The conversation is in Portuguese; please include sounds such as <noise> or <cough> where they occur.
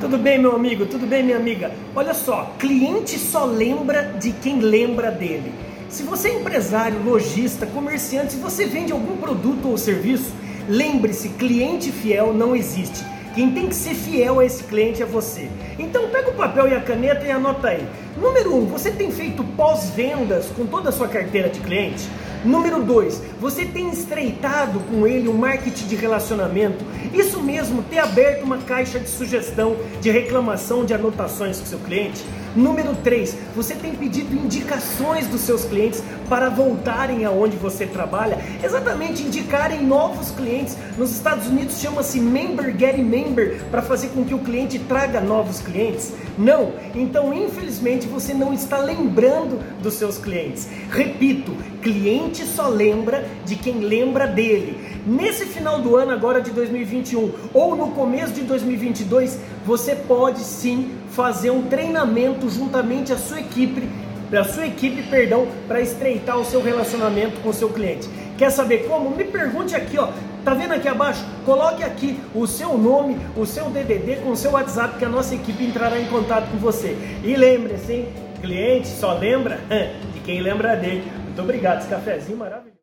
Tudo bem, meu amigo? Tudo bem, minha amiga? Olha só, cliente só lembra de quem lembra dele. Se você é empresário, lojista, comerciante, se você vende algum produto ou serviço, lembre-se, cliente fiel não existe. Quem tem que ser fiel a esse cliente é você. Então pega o papel e a caneta e anota aí. Número um, você tem feito pós-vendas com toda a sua carteira de cliente? Número 2, você tem estreitado com ele um marketing de relacionamento. Isso mesmo, ter aberto uma caixa de sugestão, de reclamação, de anotações com seu cliente. Número 3, você tem pedido indicações dos seus clientes para voltarem aonde você trabalha, exatamente indicarem novos clientes. Nos Estados Unidos chama-se member getting member para fazer com que o cliente traga novos clientes. Não, então infelizmente você não está lembrando dos seus clientes. Repito, cliente só lembra de quem lembra dele. Nesse final do ano agora de 2021 ou no começo de 2022, você pode sim fazer um treinamento juntamente à sua equipe, a sua equipe, perdão, para estreitar o seu relacionamento com o seu cliente. Quer saber como? Me pergunte aqui, ó. Tá vendo aqui abaixo? Coloque aqui o seu nome, o seu DDD com o seu WhatsApp que a nossa equipe entrará em contato com você. E lembre-se, hein? cliente só lembra <laughs> de quem lembra dele. Muito obrigado, esse cafezinho maravilhoso.